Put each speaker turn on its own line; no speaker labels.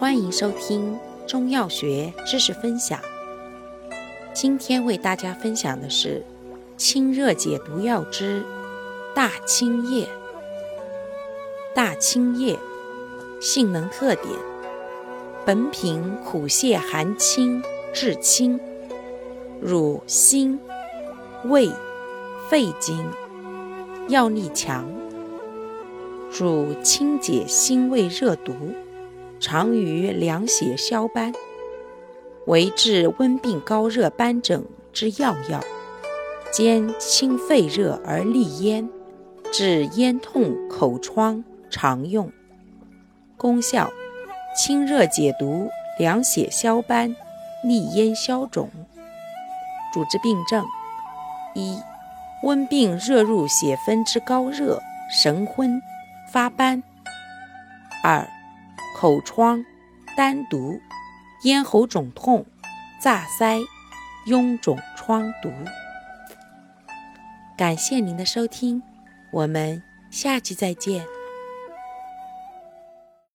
欢迎收听中药学知识分享。今天为大家分享的是清热解毒药之大青叶。大青叶性能特点：本品苦泻寒清，治清，入心、胃、肺经，药力强，主清解心胃热毒。常于凉血消斑，为治温病高热斑疹之要药，兼清肺热而利咽，治咽痛口疮常用。功效：清热解毒，凉血消斑，利咽消肿。主治病症：一、温病热入血分之高热，神昏，发斑；二、口疮、丹毒、咽喉肿痛、炸腮、臃肿疮毒。感谢您的收听，我们下期再见。